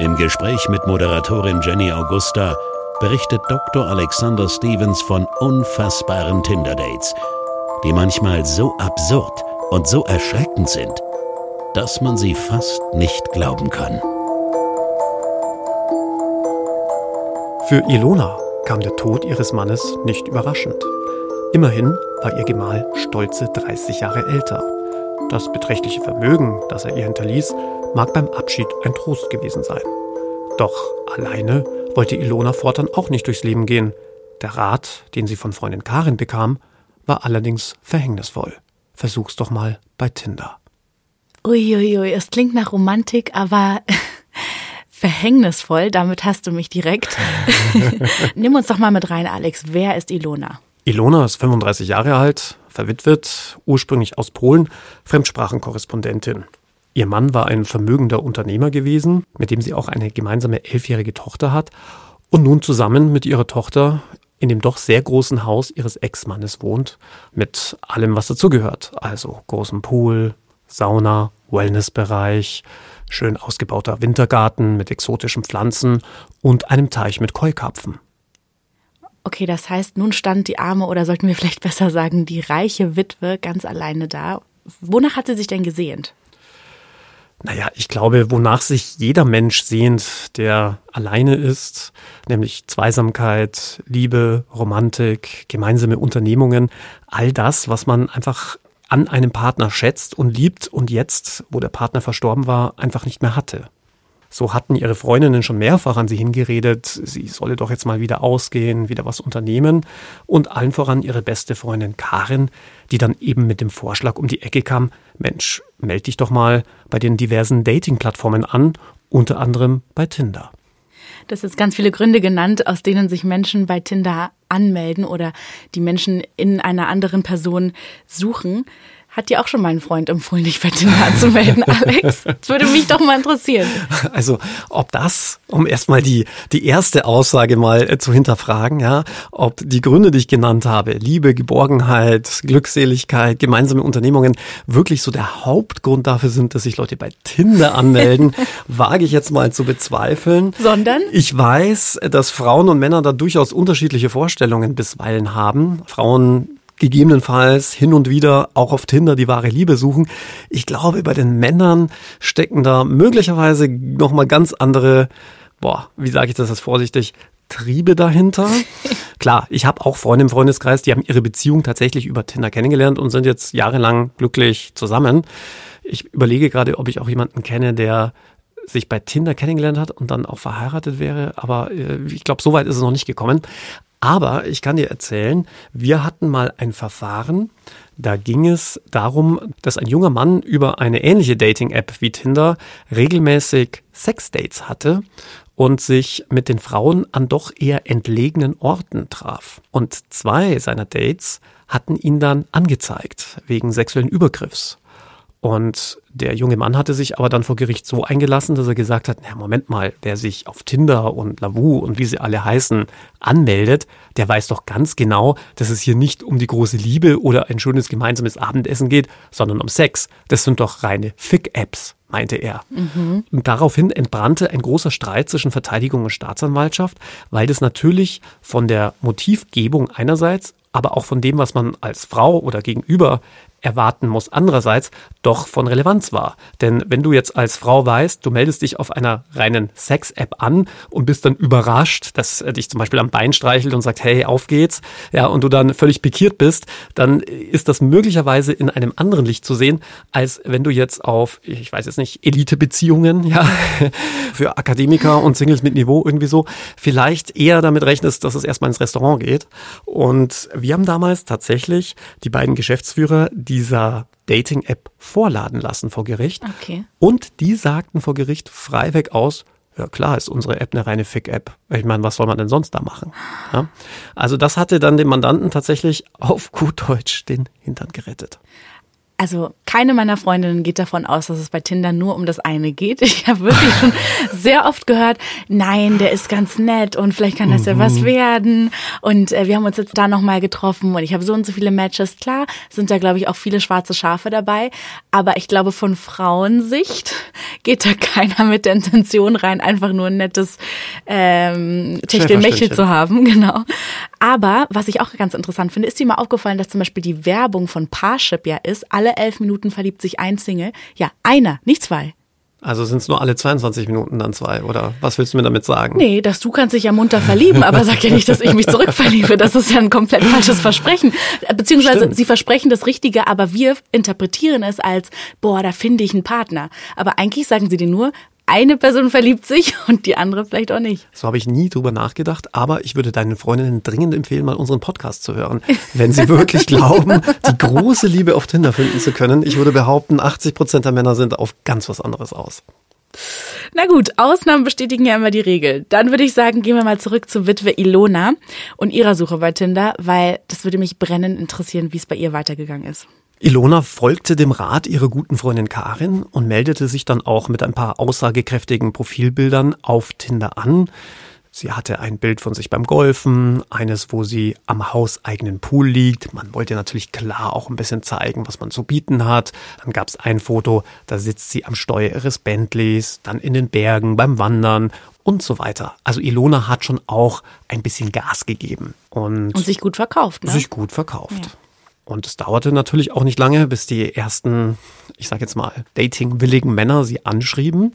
Im Gespräch mit Moderatorin Jenny Augusta berichtet Dr. Alexander Stevens von unfassbaren Tinder-Dates, die manchmal so absurd und so erschreckend sind, dass man sie fast nicht glauben kann. Für Ilona kam der Tod ihres Mannes nicht überraschend. Immerhin war ihr Gemahl stolze 30 Jahre älter. Das beträchtliche Vermögen, das er ihr hinterließ, mag beim Abschied ein Trost gewesen sein. Doch alleine wollte Ilona fortan auch nicht durchs Leben gehen. Der Rat, den sie von Freundin Karin bekam, war allerdings verhängnisvoll. Versuch's doch mal bei Tinder. Uiuiui, ui, es klingt nach Romantik, aber verhängnisvoll, damit hast du mich direkt. Nimm uns doch mal mit rein, Alex. Wer ist Ilona? Ilona ist 35 Jahre alt, verwitwet, ursprünglich aus Polen, Fremdsprachenkorrespondentin. Ihr Mann war ein vermögender Unternehmer gewesen, mit dem sie auch eine gemeinsame elfjährige Tochter hat und nun zusammen mit ihrer Tochter in dem doch sehr großen Haus ihres Ex-Mannes wohnt, mit allem, was dazugehört. Also großem Pool, Sauna, Wellnessbereich, schön ausgebauter Wintergarten mit exotischen Pflanzen und einem Teich mit Keukarpfen. Okay, das heißt, nun stand die arme oder sollten wir vielleicht besser sagen, die reiche Witwe ganz alleine da. Wonach hat sie sich denn gesehnt? Naja, ich glaube, wonach sich jeder Mensch sehnt, der alleine ist, nämlich Zweisamkeit, Liebe, Romantik, gemeinsame Unternehmungen, all das, was man einfach an einem Partner schätzt und liebt und jetzt, wo der Partner verstorben war, einfach nicht mehr hatte. So hatten ihre Freundinnen schon mehrfach an sie hingeredet, sie solle doch jetzt mal wieder ausgehen, wieder was unternehmen. Und allen voran ihre beste Freundin Karin, die dann eben mit dem Vorschlag um die Ecke kam, Mensch, melde dich doch mal bei den diversen Dating-Plattformen an, unter anderem bei Tinder. Hast jetzt ganz viele Gründe genannt, aus denen sich Menschen bei Tinder anmelden oder die Menschen in einer anderen Person suchen. Hat dir auch schon mal ein Freund empfohlen, dich bei Tinder anzumelden, Alex? Das würde mich doch mal interessieren. Also, ob das, um erstmal die, die erste Aussage mal äh, zu hinterfragen, ja, ob die Gründe, die ich genannt habe, Liebe, Geborgenheit, Glückseligkeit, gemeinsame Unternehmungen, wirklich so der Hauptgrund dafür sind, dass sich Leute bei Tinder anmelden, wage ich jetzt mal zu bezweifeln. Sondern? Ich weiß, dass Frauen und Männer da durchaus unterschiedliche Vorstellungen bisweilen haben. Frauen gegebenenfalls hin und wieder auch auf Tinder die wahre Liebe suchen. Ich glaube, bei den Männern stecken da möglicherweise nochmal ganz andere, boah, wie sage ich das jetzt vorsichtig, Triebe dahinter. Klar, ich habe auch Freunde im Freundeskreis, die haben ihre Beziehung tatsächlich über Tinder kennengelernt und sind jetzt jahrelang glücklich zusammen. Ich überlege gerade, ob ich auch jemanden kenne, der sich bei Tinder kennengelernt hat und dann auch verheiratet wäre, aber äh, ich glaube, so weit ist es noch nicht gekommen. Aber ich kann dir erzählen, wir hatten mal ein Verfahren, da ging es darum, dass ein junger Mann über eine ähnliche Dating-App wie Tinder regelmäßig Sexdates hatte und sich mit den Frauen an doch eher entlegenen Orten traf. Und zwei seiner Dates hatten ihn dann angezeigt wegen sexuellen Übergriffs. Und der junge Mann hatte sich aber dann vor Gericht so eingelassen, dass er gesagt hat, na Moment mal, wer sich auf Tinder und Lavu und wie sie alle heißen anmeldet, der weiß doch ganz genau, dass es hier nicht um die große Liebe oder ein schönes gemeinsames Abendessen geht, sondern um Sex. Das sind doch reine Fick-Apps, meinte er. Mhm. Und daraufhin entbrannte ein großer Streit zwischen Verteidigung und Staatsanwaltschaft, weil das natürlich von der Motivgebung einerseits aber auch von dem, was man als Frau oder gegenüber erwarten muss, andererseits doch von Relevanz war. Denn wenn du jetzt als Frau weißt, du meldest dich auf einer reinen Sex-App an und bist dann überrascht, dass er dich zum Beispiel am Bein streichelt und sagt, hey, auf geht's, ja, und du dann völlig pikiert bist, dann ist das möglicherweise in einem anderen Licht zu sehen, als wenn du jetzt auf, ich weiß jetzt nicht, Elite-Beziehungen, ja, für Akademiker und Singles mit Niveau irgendwie so, vielleicht eher damit rechnest, dass es erstmal ins Restaurant geht. Und wir haben damals tatsächlich die beiden Geschäftsführer dieser Dating-App vorladen lassen vor Gericht. Okay. Und die sagten vor Gericht freiweg aus, Ja klar, ist unsere App eine reine Fick-App. Ich meine, was soll man denn sonst da machen? Ja? Also das hatte dann dem Mandanten tatsächlich auf gut Deutsch den Hintern gerettet. Also keine meiner Freundinnen geht davon aus, dass es bei Tinder nur um das eine geht. Ich habe wirklich schon sehr oft gehört, nein, der ist ganz nett und vielleicht kann das mhm. ja was mhm. werden. Und äh, wir haben uns jetzt da nochmal getroffen und ich habe so und so viele Matches. Klar, sind da, glaube ich, auch viele schwarze Schafe dabei. Aber ich glaube, von Frauensicht geht da keiner mit der Intention rein, einfach nur ein nettes ähm, Techtelmechtel zu haben. Genau. Aber was ich auch ganz interessant finde, ist dir mal aufgefallen, dass zum Beispiel die Werbung von Parship ja ist, alle elf Minuten verliebt sich ein Single. Ja, einer, nicht zwei. Also sind es nur alle 22 Minuten dann zwei, oder was willst du mir damit sagen? Nee, dass du kannst dich ja munter verlieben, aber sag ja nicht, dass ich mich zurückverliebe. Das ist ja ein komplett falsches Versprechen. Beziehungsweise Stimmt. sie versprechen das Richtige, aber wir interpretieren es als, boah, da finde ich einen Partner. Aber eigentlich sagen sie dir nur, eine Person verliebt sich und die andere vielleicht auch nicht. So habe ich nie drüber nachgedacht, aber ich würde deinen Freundinnen dringend empfehlen, mal unseren Podcast zu hören. Wenn sie wirklich glauben, die große Liebe auf Tinder finden zu können. Ich würde behaupten, 80 Prozent der Männer sind auf ganz was anderes aus. Na gut, Ausnahmen bestätigen ja immer die Regel. Dann würde ich sagen, gehen wir mal zurück zur Witwe Ilona und ihrer Suche bei Tinder, weil das würde mich brennend interessieren, wie es bei ihr weitergegangen ist. Ilona folgte dem Rat ihrer guten Freundin Karin und meldete sich dann auch mit ein paar aussagekräftigen Profilbildern auf Tinder an. Sie hatte ein Bild von sich beim Golfen, eines, wo sie am hauseigenen Pool liegt. Man wollte natürlich klar auch ein bisschen zeigen, was man zu bieten hat. Dann gab es ein Foto, da sitzt sie am Steuer ihres Bentleys, dann in den Bergen beim Wandern und so weiter. Also Ilona hat schon auch ein bisschen Gas gegeben. Und, und sich gut verkauft. Ne? Sich gut verkauft. Ja. Und es dauerte natürlich auch nicht lange, bis die ersten, ich sage jetzt mal, datingwilligen Männer sie anschrieben.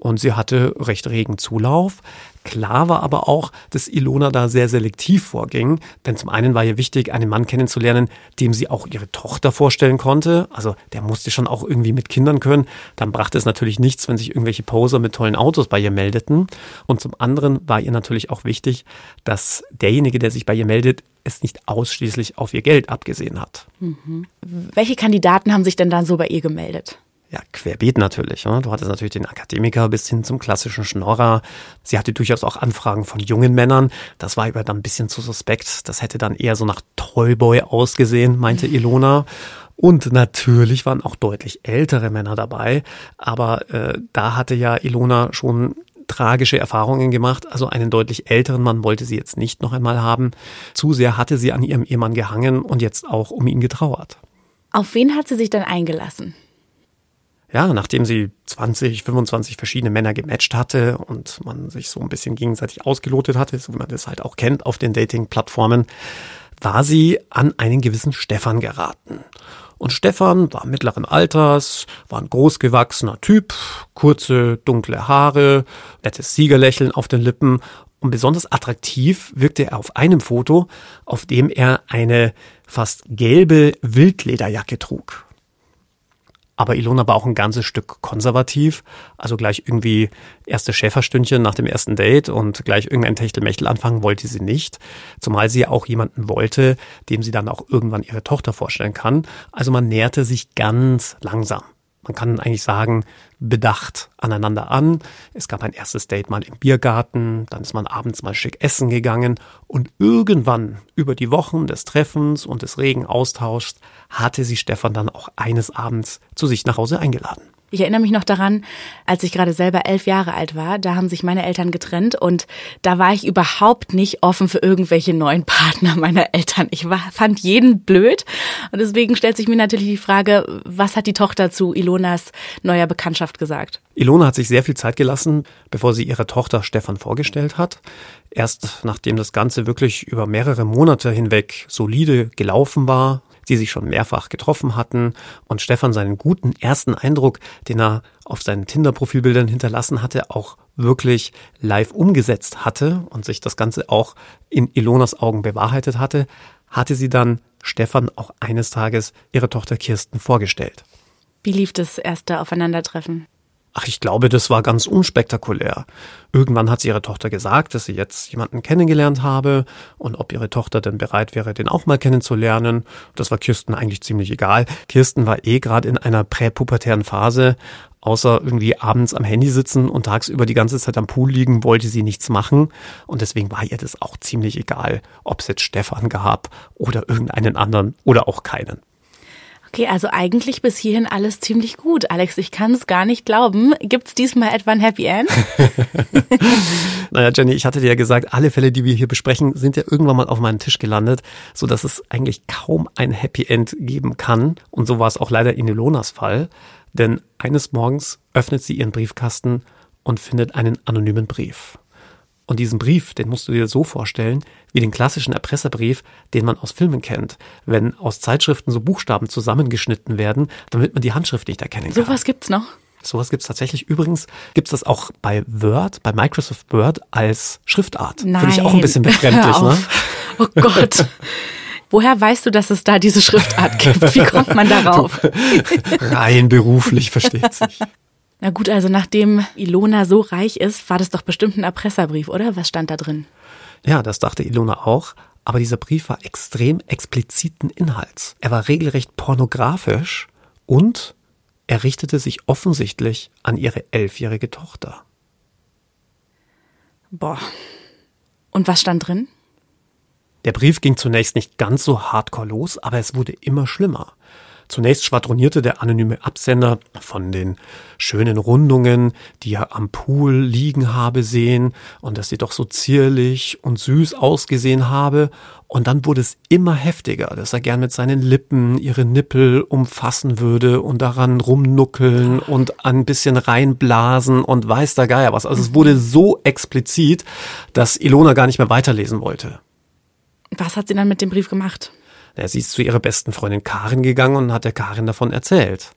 Und sie hatte recht regen Zulauf. Klar war aber auch, dass Ilona da sehr selektiv vorging, denn zum einen war ihr wichtig, einen Mann kennenzulernen, dem sie auch ihre Tochter vorstellen konnte. Also der musste schon auch irgendwie mit Kindern können. Dann brachte es natürlich nichts, wenn sich irgendwelche Poser mit tollen Autos bei ihr meldeten. Und zum anderen war ihr natürlich auch wichtig, dass derjenige, der sich bei ihr meldet, es nicht ausschließlich auf ihr Geld abgesehen hat. Mhm. Welche Kandidaten haben sich denn dann so bei ihr gemeldet? Ja, querbeet natürlich. Ne? Du hattest natürlich den Akademiker bis hin zum klassischen Schnorrer. Sie hatte durchaus auch Anfragen von jungen Männern. Das war aber dann ein bisschen zu suspekt. Das hätte dann eher so nach Toyboy ausgesehen, meinte Ilona. Und natürlich waren auch deutlich ältere Männer dabei. Aber äh, da hatte ja Ilona schon tragische Erfahrungen gemacht. Also einen deutlich älteren Mann wollte sie jetzt nicht noch einmal haben. Zu sehr hatte sie an ihrem Ehemann gehangen und jetzt auch um ihn getrauert. Auf wen hat sie sich dann eingelassen? Ja, nachdem sie 20, 25 verschiedene Männer gematcht hatte und man sich so ein bisschen gegenseitig ausgelotet hatte, so wie man das halt auch kennt auf den Dating-Plattformen, war sie an einen gewissen Stefan geraten. Und Stefan war mittleren Alters, war ein großgewachsener Typ, kurze, dunkle Haare, nettes Siegerlächeln auf den Lippen und besonders attraktiv wirkte er auf einem Foto, auf dem er eine fast gelbe Wildlederjacke trug. Aber Ilona war auch ein ganzes Stück konservativ. Also gleich irgendwie erste Schäferstündchen nach dem ersten Date und gleich irgendein Techtelmechtel anfangen wollte sie nicht. Zumal sie ja auch jemanden wollte, dem sie dann auch irgendwann ihre Tochter vorstellen kann. Also man näherte sich ganz langsam man kann eigentlich sagen, bedacht aneinander an. Es gab ein erstes Date mal im Biergarten, dann ist man abends mal schick essen gegangen und irgendwann über die Wochen des Treffens und des regen Austauschs hatte sie Stefan dann auch eines Abends zu sich nach Hause eingeladen. Ich erinnere mich noch daran, als ich gerade selber elf Jahre alt war, da haben sich meine Eltern getrennt und da war ich überhaupt nicht offen für irgendwelche neuen Partner meiner Eltern. Ich war, fand jeden blöd und deswegen stellt sich mir natürlich die Frage, was hat die Tochter zu Ilonas neuer Bekanntschaft gesagt? Ilona hat sich sehr viel Zeit gelassen, bevor sie ihre Tochter Stefan vorgestellt hat. Erst nachdem das Ganze wirklich über mehrere Monate hinweg solide gelaufen war, die sich schon mehrfach getroffen hatten und Stefan seinen guten ersten Eindruck, den er auf seinen Tinder-Profilbildern hinterlassen hatte, auch wirklich live umgesetzt hatte und sich das Ganze auch in Ilonas Augen bewahrheitet hatte, hatte sie dann Stefan auch eines Tages ihre Tochter Kirsten vorgestellt. Wie lief das erste Aufeinandertreffen? Ach, ich glaube, das war ganz unspektakulär. Irgendwann hat sie ihre Tochter gesagt, dass sie jetzt jemanden kennengelernt habe und ob ihre Tochter denn bereit wäre, den auch mal kennenzulernen. Das war Kirsten eigentlich ziemlich egal. Kirsten war eh gerade in einer präpubertären Phase. Außer irgendwie abends am Handy sitzen und tagsüber die ganze Zeit am Pool liegen, wollte sie nichts machen. Und deswegen war ihr das auch ziemlich egal, ob es jetzt Stefan gab oder irgendeinen anderen oder auch keinen. Okay, also eigentlich bis hierhin alles ziemlich gut. Alex, ich kann es gar nicht glauben. Gibt es diesmal etwa ein Happy End? naja, Jenny, ich hatte dir ja gesagt, alle Fälle, die wir hier besprechen, sind ja irgendwann mal auf meinen Tisch gelandet, so dass es eigentlich kaum ein Happy End geben kann. Und so war es auch leider in Ilonas Fall. Denn eines Morgens öffnet sie ihren Briefkasten und findet einen anonymen Brief. Und diesen Brief, den musst du dir so vorstellen, wie den klassischen Erpresserbrief, den man aus Filmen kennt. Wenn aus Zeitschriften so Buchstaben zusammengeschnitten werden, damit man die Handschrift nicht erkennen kann. Sowas gibt's noch? Sowas gibt's tatsächlich. Übrigens gibt's das auch bei Word, bei Microsoft Word als Schriftart. Nein. Finde ich auch ein bisschen befremdlich, ne? Oh Gott. Woher weißt du, dass es da diese Schriftart gibt? Wie kommt man darauf? Rein beruflich, versteht sich. Na gut, also nachdem Ilona so reich ist, war das doch bestimmt ein Erpresserbrief, oder? Was stand da drin? Ja, das dachte Ilona auch. Aber dieser Brief war extrem expliziten Inhalts. Er war regelrecht pornografisch und er richtete sich offensichtlich an ihre elfjährige Tochter. Boah. Und was stand drin? Der Brief ging zunächst nicht ganz so hardcore los, aber es wurde immer schlimmer. Zunächst schwadronierte der anonyme Absender von den schönen Rundungen, die er am Pool liegen habe sehen und dass sie doch so zierlich und süß ausgesehen habe. Und dann wurde es immer heftiger, dass er gern mit seinen Lippen ihre Nippel umfassen würde und daran rumnuckeln und ein bisschen reinblasen und weiß der Geier was. Also es wurde so explizit, dass Ilona gar nicht mehr weiterlesen wollte. Was hat sie dann mit dem Brief gemacht? Sie ist zu ihrer besten Freundin Karin gegangen und hat der Karin davon erzählt.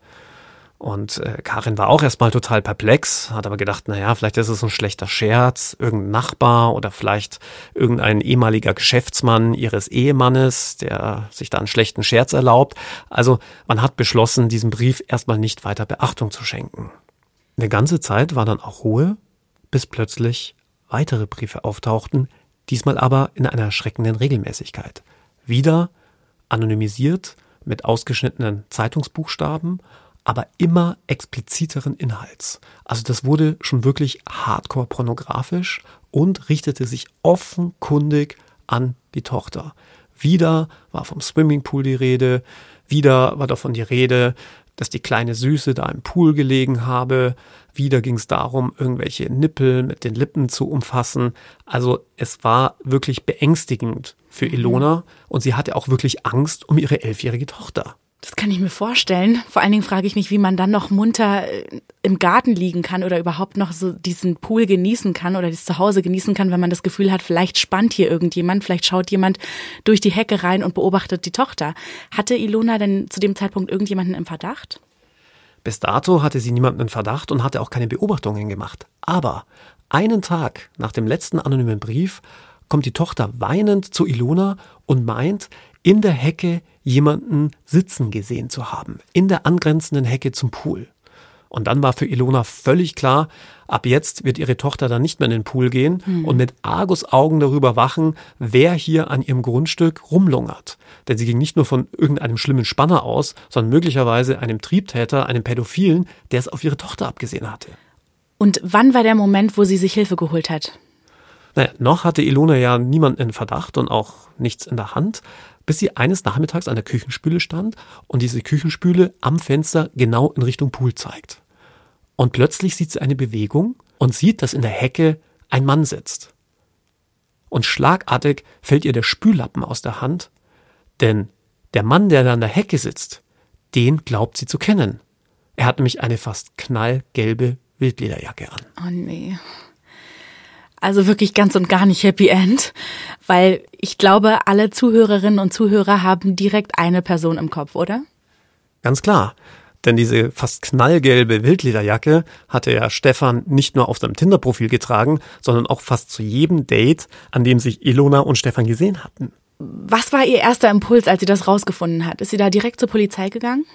Und äh, Karin war auch erstmal total perplex, hat aber gedacht, naja, vielleicht ist es ein schlechter Scherz, irgendein Nachbar oder vielleicht irgendein ehemaliger Geschäftsmann ihres Ehemannes, der sich da einen schlechten Scherz erlaubt. Also man hat beschlossen, diesem Brief erstmal nicht weiter Beachtung zu schenken. Eine ganze Zeit war dann auch Ruhe, bis plötzlich weitere Briefe auftauchten, diesmal aber in einer erschreckenden Regelmäßigkeit. Wieder anonymisiert mit ausgeschnittenen Zeitungsbuchstaben, aber immer expliziteren Inhalts. Also das wurde schon wirklich hardcore pornografisch und richtete sich offenkundig an die Tochter. Wieder war vom Swimmingpool die Rede, wieder war davon die Rede, dass die kleine Süße da im Pool gelegen habe. Wieder ging es darum, irgendwelche Nippel mit den Lippen zu umfassen. Also es war wirklich beängstigend für mhm. Ilona und sie hatte auch wirklich Angst um ihre elfjährige Tochter. Das kann ich mir vorstellen. Vor allen Dingen frage ich mich, wie man dann noch munter äh, im Garten liegen kann oder überhaupt noch so diesen Pool genießen kann oder das Zuhause genießen kann, wenn man das Gefühl hat, vielleicht spannt hier irgendjemand, vielleicht schaut jemand durch die Hecke rein und beobachtet die Tochter. Hatte Ilona denn zu dem Zeitpunkt irgendjemanden im Verdacht? Bis dato hatte sie niemanden im Verdacht und hatte auch keine Beobachtungen gemacht. Aber einen Tag nach dem letzten anonymen Brief kommt die Tochter weinend zu Ilona und meint, in der Hecke jemanden sitzen gesehen zu haben, in der angrenzenden Hecke zum Pool. Und dann war für Ilona völlig klar, ab jetzt wird ihre Tochter dann nicht mehr in den Pool gehen hm. und mit Argusaugen darüber wachen, wer hier an ihrem Grundstück rumlungert. Denn sie ging nicht nur von irgendeinem schlimmen Spanner aus, sondern möglicherweise einem Triebtäter, einem Pädophilen, der es auf ihre Tochter abgesehen hatte. Und wann war der Moment, wo sie sich Hilfe geholt hat? Naja, noch hatte Ilona ja niemanden in Verdacht und auch nichts in der Hand, bis sie eines Nachmittags an der Küchenspüle stand und diese Küchenspüle am Fenster genau in Richtung Pool zeigt. Und plötzlich sieht sie eine Bewegung und sieht, dass in der Hecke ein Mann sitzt. Und schlagartig fällt ihr der Spüllappen aus der Hand, denn der Mann, der da an der Hecke sitzt, den glaubt sie zu kennen. Er hat nämlich eine fast knallgelbe Wildlederjacke an. Oh nee. Also wirklich ganz und gar nicht Happy End, weil ich glaube, alle Zuhörerinnen und Zuhörer haben direkt eine Person im Kopf, oder? Ganz klar. Denn diese fast knallgelbe Wildlederjacke hatte ja Stefan nicht nur auf seinem Tinder-Profil getragen, sondern auch fast zu jedem Date, an dem sich Ilona und Stefan gesehen hatten. Was war ihr erster Impuls, als sie das rausgefunden hat? Ist sie da direkt zur Polizei gegangen?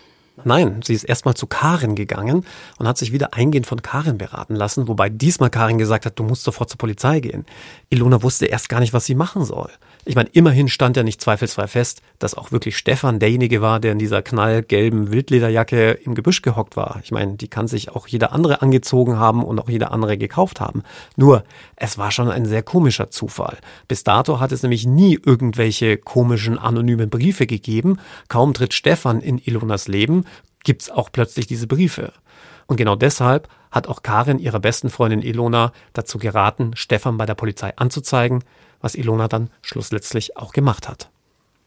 Nein, sie ist erstmal zu Karin gegangen und hat sich wieder eingehend von Karin beraten lassen, wobei diesmal Karin gesagt hat, du musst sofort zur Polizei gehen. Ilona wusste erst gar nicht, was sie machen soll. Ich meine, immerhin stand ja nicht zweifelsfrei fest, dass auch wirklich Stefan derjenige war, der in dieser knallgelben Wildlederjacke im Gebüsch gehockt war. Ich meine, die kann sich auch jeder andere angezogen haben und auch jeder andere gekauft haben. Nur, es war schon ein sehr komischer Zufall. Bis dato hat es nämlich nie irgendwelche komischen anonymen Briefe gegeben. Kaum tritt Stefan in Ilonas Leben, gibt's auch plötzlich diese Briefe. Und genau deshalb hat auch Karin ihrer besten Freundin Ilona dazu geraten, Stefan bei der Polizei anzuzeigen, was Ilona dann schlussletztlich auch gemacht hat.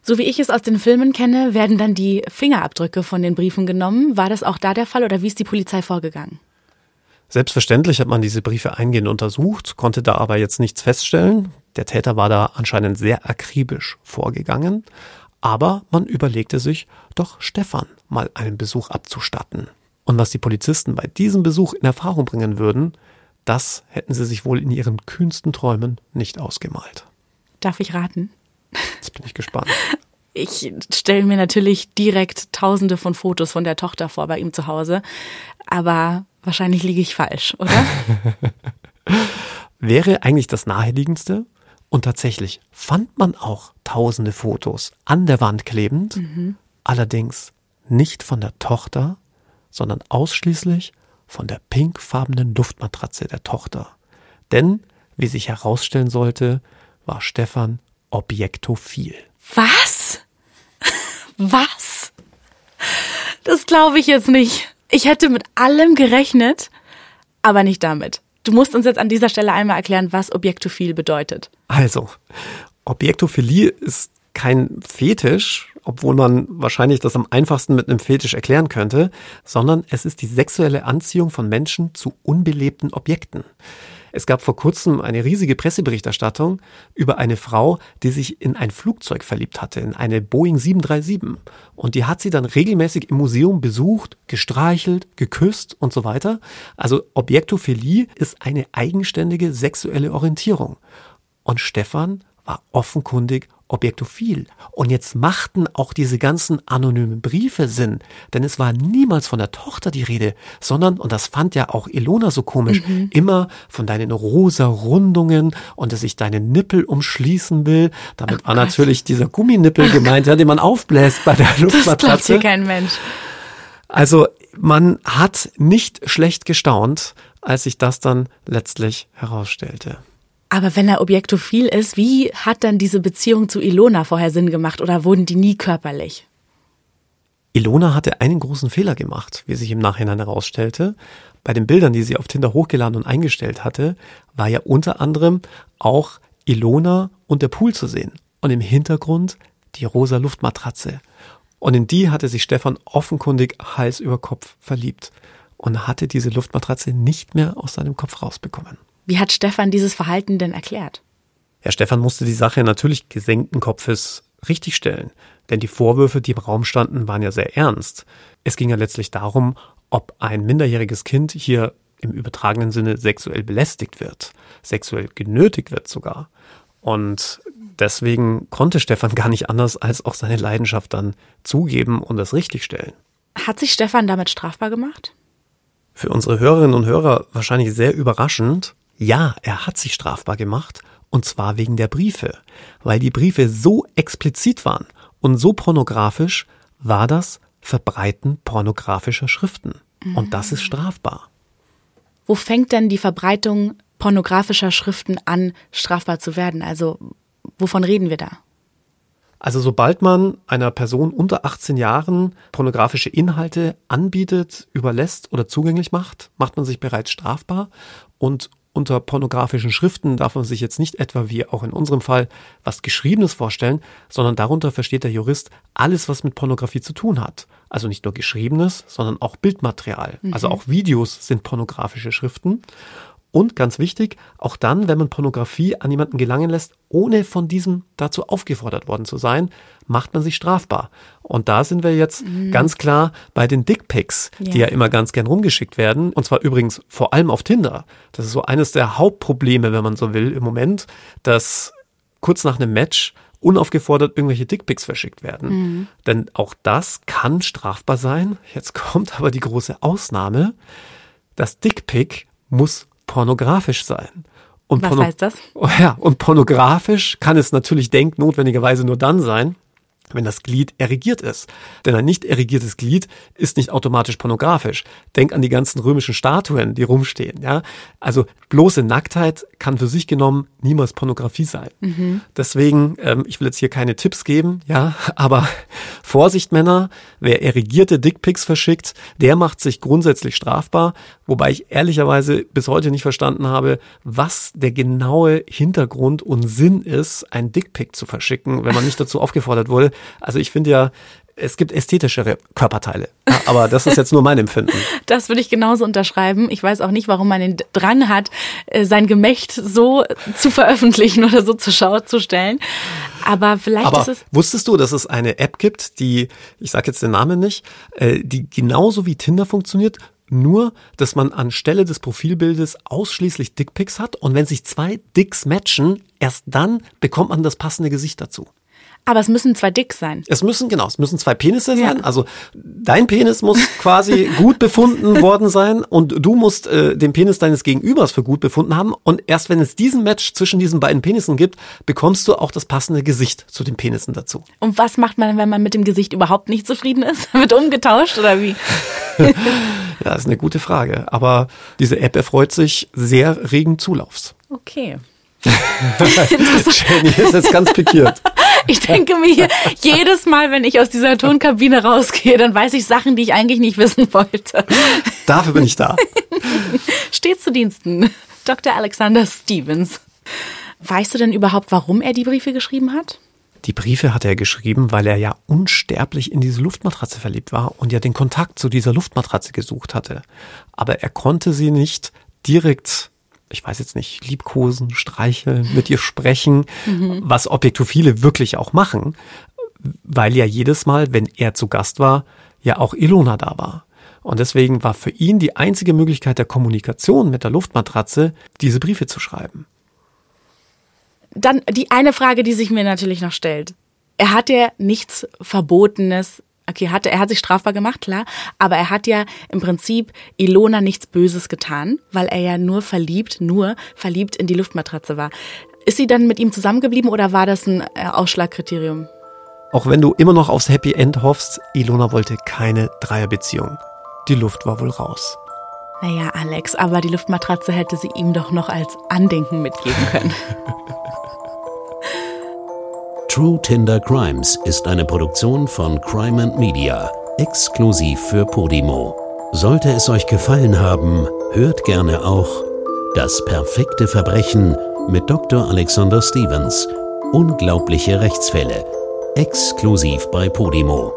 So wie ich es aus den Filmen kenne, werden dann die Fingerabdrücke von den Briefen genommen. War das auch da der Fall oder wie ist die Polizei vorgegangen? Selbstverständlich hat man diese Briefe eingehend untersucht, konnte da aber jetzt nichts feststellen. Der Täter war da anscheinend sehr akribisch vorgegangen. Aber man überlegte sich, doch Stefan mal einen Besuch abzustatten. Und was die Polizisten bei diesem Besuch in Erfahrung bringen würden, das hätten sie sich wohl in ihren kühnsten Träumen nicht ausgemalt. Darf ich raten? Jetzt bin ich gespannt. Ich stelle mir natürlich direkt tausende von Fotos von der Tochter vor bei ihm zu Hause, aber wahrscheinlich liege ich falsch, oder? Wäre eigentlich das naheliegendste. Und tatsächlich fand man auch tausende Fotos an der Wand klebend, mhm. allerdings nicht von der Tochter, sondern ausschließlich von der pinkfarbenen Luftmatratze der Tochter. Denn, wie sich herausstellen sollte, war Stefan objektophil. Was? Was? Das glaube ich jetzt nicht. Ich hätte mit allem gerechnet, aber nicht damit. Du musst uns jetzt an dieser Stelle einmal erklären, was objektophil bedeutet. Also, Objektophilie ist kein Fetisch, obwohl man wahrscheinlich das am einfachsten mit einem Fetisch erklären könnte, sondern es ist die sexuelle Anziehung von Menschen zu unbelebten Objekten. Es gab vor kurzem eine riesige Presseberichterstattung über eine Frau, die sich in ein Flugzeug verliebt hatte, in eine Boeing 737. Und die hat sie dann regelmäßig im Museum besucht, gestreichelt, geküsst und so weiter. Also Objektophilie ist eine eigenständige sexuelle Orientierung. Und Stefan war offenkundig objektophil. Und jetzt machten auch diese ganzen anonymen Briefe Sinn, denn es war niemals von der Tochter die Rede, sondern, und das fand ja auch Ilona so komisch, mhm. immer von deinen rosa Rundungen und dass ich deinen Nippel umschließen will. Damit oh war Gott. natürlich dieser Gumminippel gemeint, ja, den man aufbläst bei der Luftmatratze. Das glaubt hier kein Mensch. Also man hat nicht schlecht gestaunt, als sich das dann letztlich herausstellte. Aber wenn er objektophil ist, wie hat dann diese Beziehung zu Ilona vorher Sinn gemacht oder wurden die nie körperlich? Ilona hatte einen großen Fehler gemacht, wie sich im Nachhinein herausstellte. Bei den Bildern, die sie auf Tinder hochgeladen und eingestellt hatte, war ja unter anderem auch Ilona und der Pool zu sehen. Und im Hintergrund die rosa Luftmatratze. Und in die hatte sich Stefan offenkundig Hals über Kopf verliebt und hatte diese Luftmatratze nicht mehr aus seinem Kopf rausbekommen. Wie hat Stefan dieses Verhalten denn erklärt? Ja, Stefan musste die Sache natürlich gesenkten Kopfes richtigstellen, denn die Vorwürfe, die im Raum standen, waren ja sehr ernst. Es ging ja letztlich darum, ob ein minderjähriges Kind hier im übertragenen Sinne sexuell belästigt wird, sexuell genötigt wird sogar. Und deswegen konnte Stefan gar nicht anders als auch seine Leidenschaft dann zugeben und das richtigstellen. Hat sich Stefan damit strafbar gemacht? Für unsere Hörerinnen und Hörer wahrscheinlich sehr überraschend. Ja, er hat sich strafbar gemacht, und zwar wegen der Briefe. Weil die Briefe so explizit waren und so pornografisch, war das Verbreiten pornografischer Schriften. Und das ist strafbar. Wo fängt denn die Verbreitung pornografischer Schriften an, strafbar zu werden? Also, wovon reden wir da? Also sobald man einer Person unter 18 Jahren pornografische Inhalte anbietet, überlässt oder zugänglich macht, macht man sich bereits strafbar. Und unter pornografischen Schriften darf man sich jetzt nicht etwa wie auch in unserem Fall was Geschriebenes vorstellen, sondern darunter versteht der Jurist alles, was mit Pornografie zu tun hat. Also nicht nur Geschriebenes, sondern auch Bildmaterial. Also mhm. Also auch Videos sind pornografische Schriften. Und ganz wichtig, auch dann, wenn man Pornografie an jemanden gelangen lässt, ohne von diesem dazu aufgefordert worden zu sein, macht man sich strafbar. Und da sind wir jetzt mhm. ganz klar bei den Dickpics, ja. die ja immer ganz gern rumgeschickt werden. Und zwar übrigens vor allem auf Tinder. Das ist so eines der Hauptprobleme, wenn man so will, im Moment, dass kurz nach einem Match unaufgefordert irgendwelche Dickpics verschickt werden. Mhm. Denn auch das kann strafbar sein. Jetzt kommt aber die große Ausnahme. Das Dickpic muss pornografisch sein. Und Was heißt das? Ja, und pornografisch kann es natürlich denk notwendigerweise nur dann sein, wenn das Glied erigiert ist. Denn ein nicht erigiertes Glied ist nicht automatisch pornografisch. Denk an die ganzen römischen Statuen, die rumstehen. Ja? Also bloße Nacktheit kann für sich genommen niemals Pornografie sein. Mhm. Deswegen, ähm, ich will jetzt hier keine Tipps geben, ja, aber Vorsicht Männer, wer erigierte Dickpics verschickt, der macht sich grundsätzlich strafbar, wobei ich ehrlicherweise bis heute nicht verstanden habe, was der genaue Hintergrund und Sinn ist, ein Dickpic zu verschicken, wenn man nicht dazu aufgefordert wurde. Also ich finde ja, es gibt ästhetischere Körperteile. Aber das ist jetzt nur mein Empfinden. Das würde ich genauso unterschreiben. Ich weiß auch nicht, warum man den Drang hat, äh, sein Gemächt so zu veröffentlichen oder so zur Schau zu stellen. Aber vielleicht Aber ist es. Wusstest du, dass es eine App gibt, die, ich sage jetzt den Namen nicht, äh, die genauso wie Tinder funktioniert, nur, dass man anstelle des Profilbildes ausschließlich Dickpics hat und wenn sich zwei Dicks matchen, erst dann bekommt man das passende Gesicht dazu. Aber es müssen zwei dick sein. Es müssen, genau, es müssen zwei Penisse sein. Ja. Also dein Penis muss quasi gut befunden worden sein und du musst äh, den Penis deines Gegenübers für gut befunden haben. Und erst wenn es diesen Match zwischen diesen beiden Penissen gibt, bekommst du auch das passende Gesicht zu den Penissen dazu. Und was macht man, wenn man mit dem Gesicht überhaupt nicht zufrieden ist? Wird umgetauscht oder wie? ja, ist eine gute Frage. Aber diese App erfreut sich sehr regen Zulaufs. Okay. Jenny ist jetzt ganz pikiert. Ich denke mir jedes Mal, wenn ich aus dieser Tonkabine rausgehe, dann weiß ich Sachen, die ich eigentlich nicht wissen wollte. Dafür bin ich da. Steht zu Diensten. Dr. Alexander Stevens. Weißt du denn überhaupt, warum er die Briefe geschrieben hat? Die Briefe hat er geschrieben, weil er ja unsterblich in diese Luftmatratze verliebt war und ja den Kontakt zu dieser Luftmatratze gesucht hatte. Aber er konnte sie nicht direkt ich weiß jetzt nicht, liebkosen, streicheln, mit ihr sprechen, mhm. was Objektophile wirklich auch machen, weil ja jedes Mal, wenn er zu Gast war, ja auch Ilona da war. Und deswegen war für ihn die einzige Möglichkeit der Kommunikation mit der Luftmatratze, diese Briefe zu schreiben. Dann die eine Frage, die sich mir natürlich noch stellt. Er hat ja nichts Verbotenes Okay, hat, er hat sich strafbar gemacht, klar, aber er hat ja im Prinzip Ilona nichts Böses getan, weil er ja nur verliebt, nur verliebt in die Luftmatratze war. Ist sie dann mit ihm zusammengeblieben oder war das ein äh, Ausschlagkriterium? Auch wenn du immer noch aufs Happy End hoffst, Ilona wollte keine Dreierbeziehung. Die Luft war wohl raus. Naja, Alex, aber die Luftmatratze hätte sie ihm doch noch als Andenken mitgeben können. True Tinder Crimes ist eine Produktion von Crime and Media, exklusiv für Podimo. Sollte es euch gefallen haben, hört gerne auch Das perfekte Verbrechen mit Dr. Alexander Stevens. Unglaubliche Rechtsfälle. Exklusiv bei Podimo.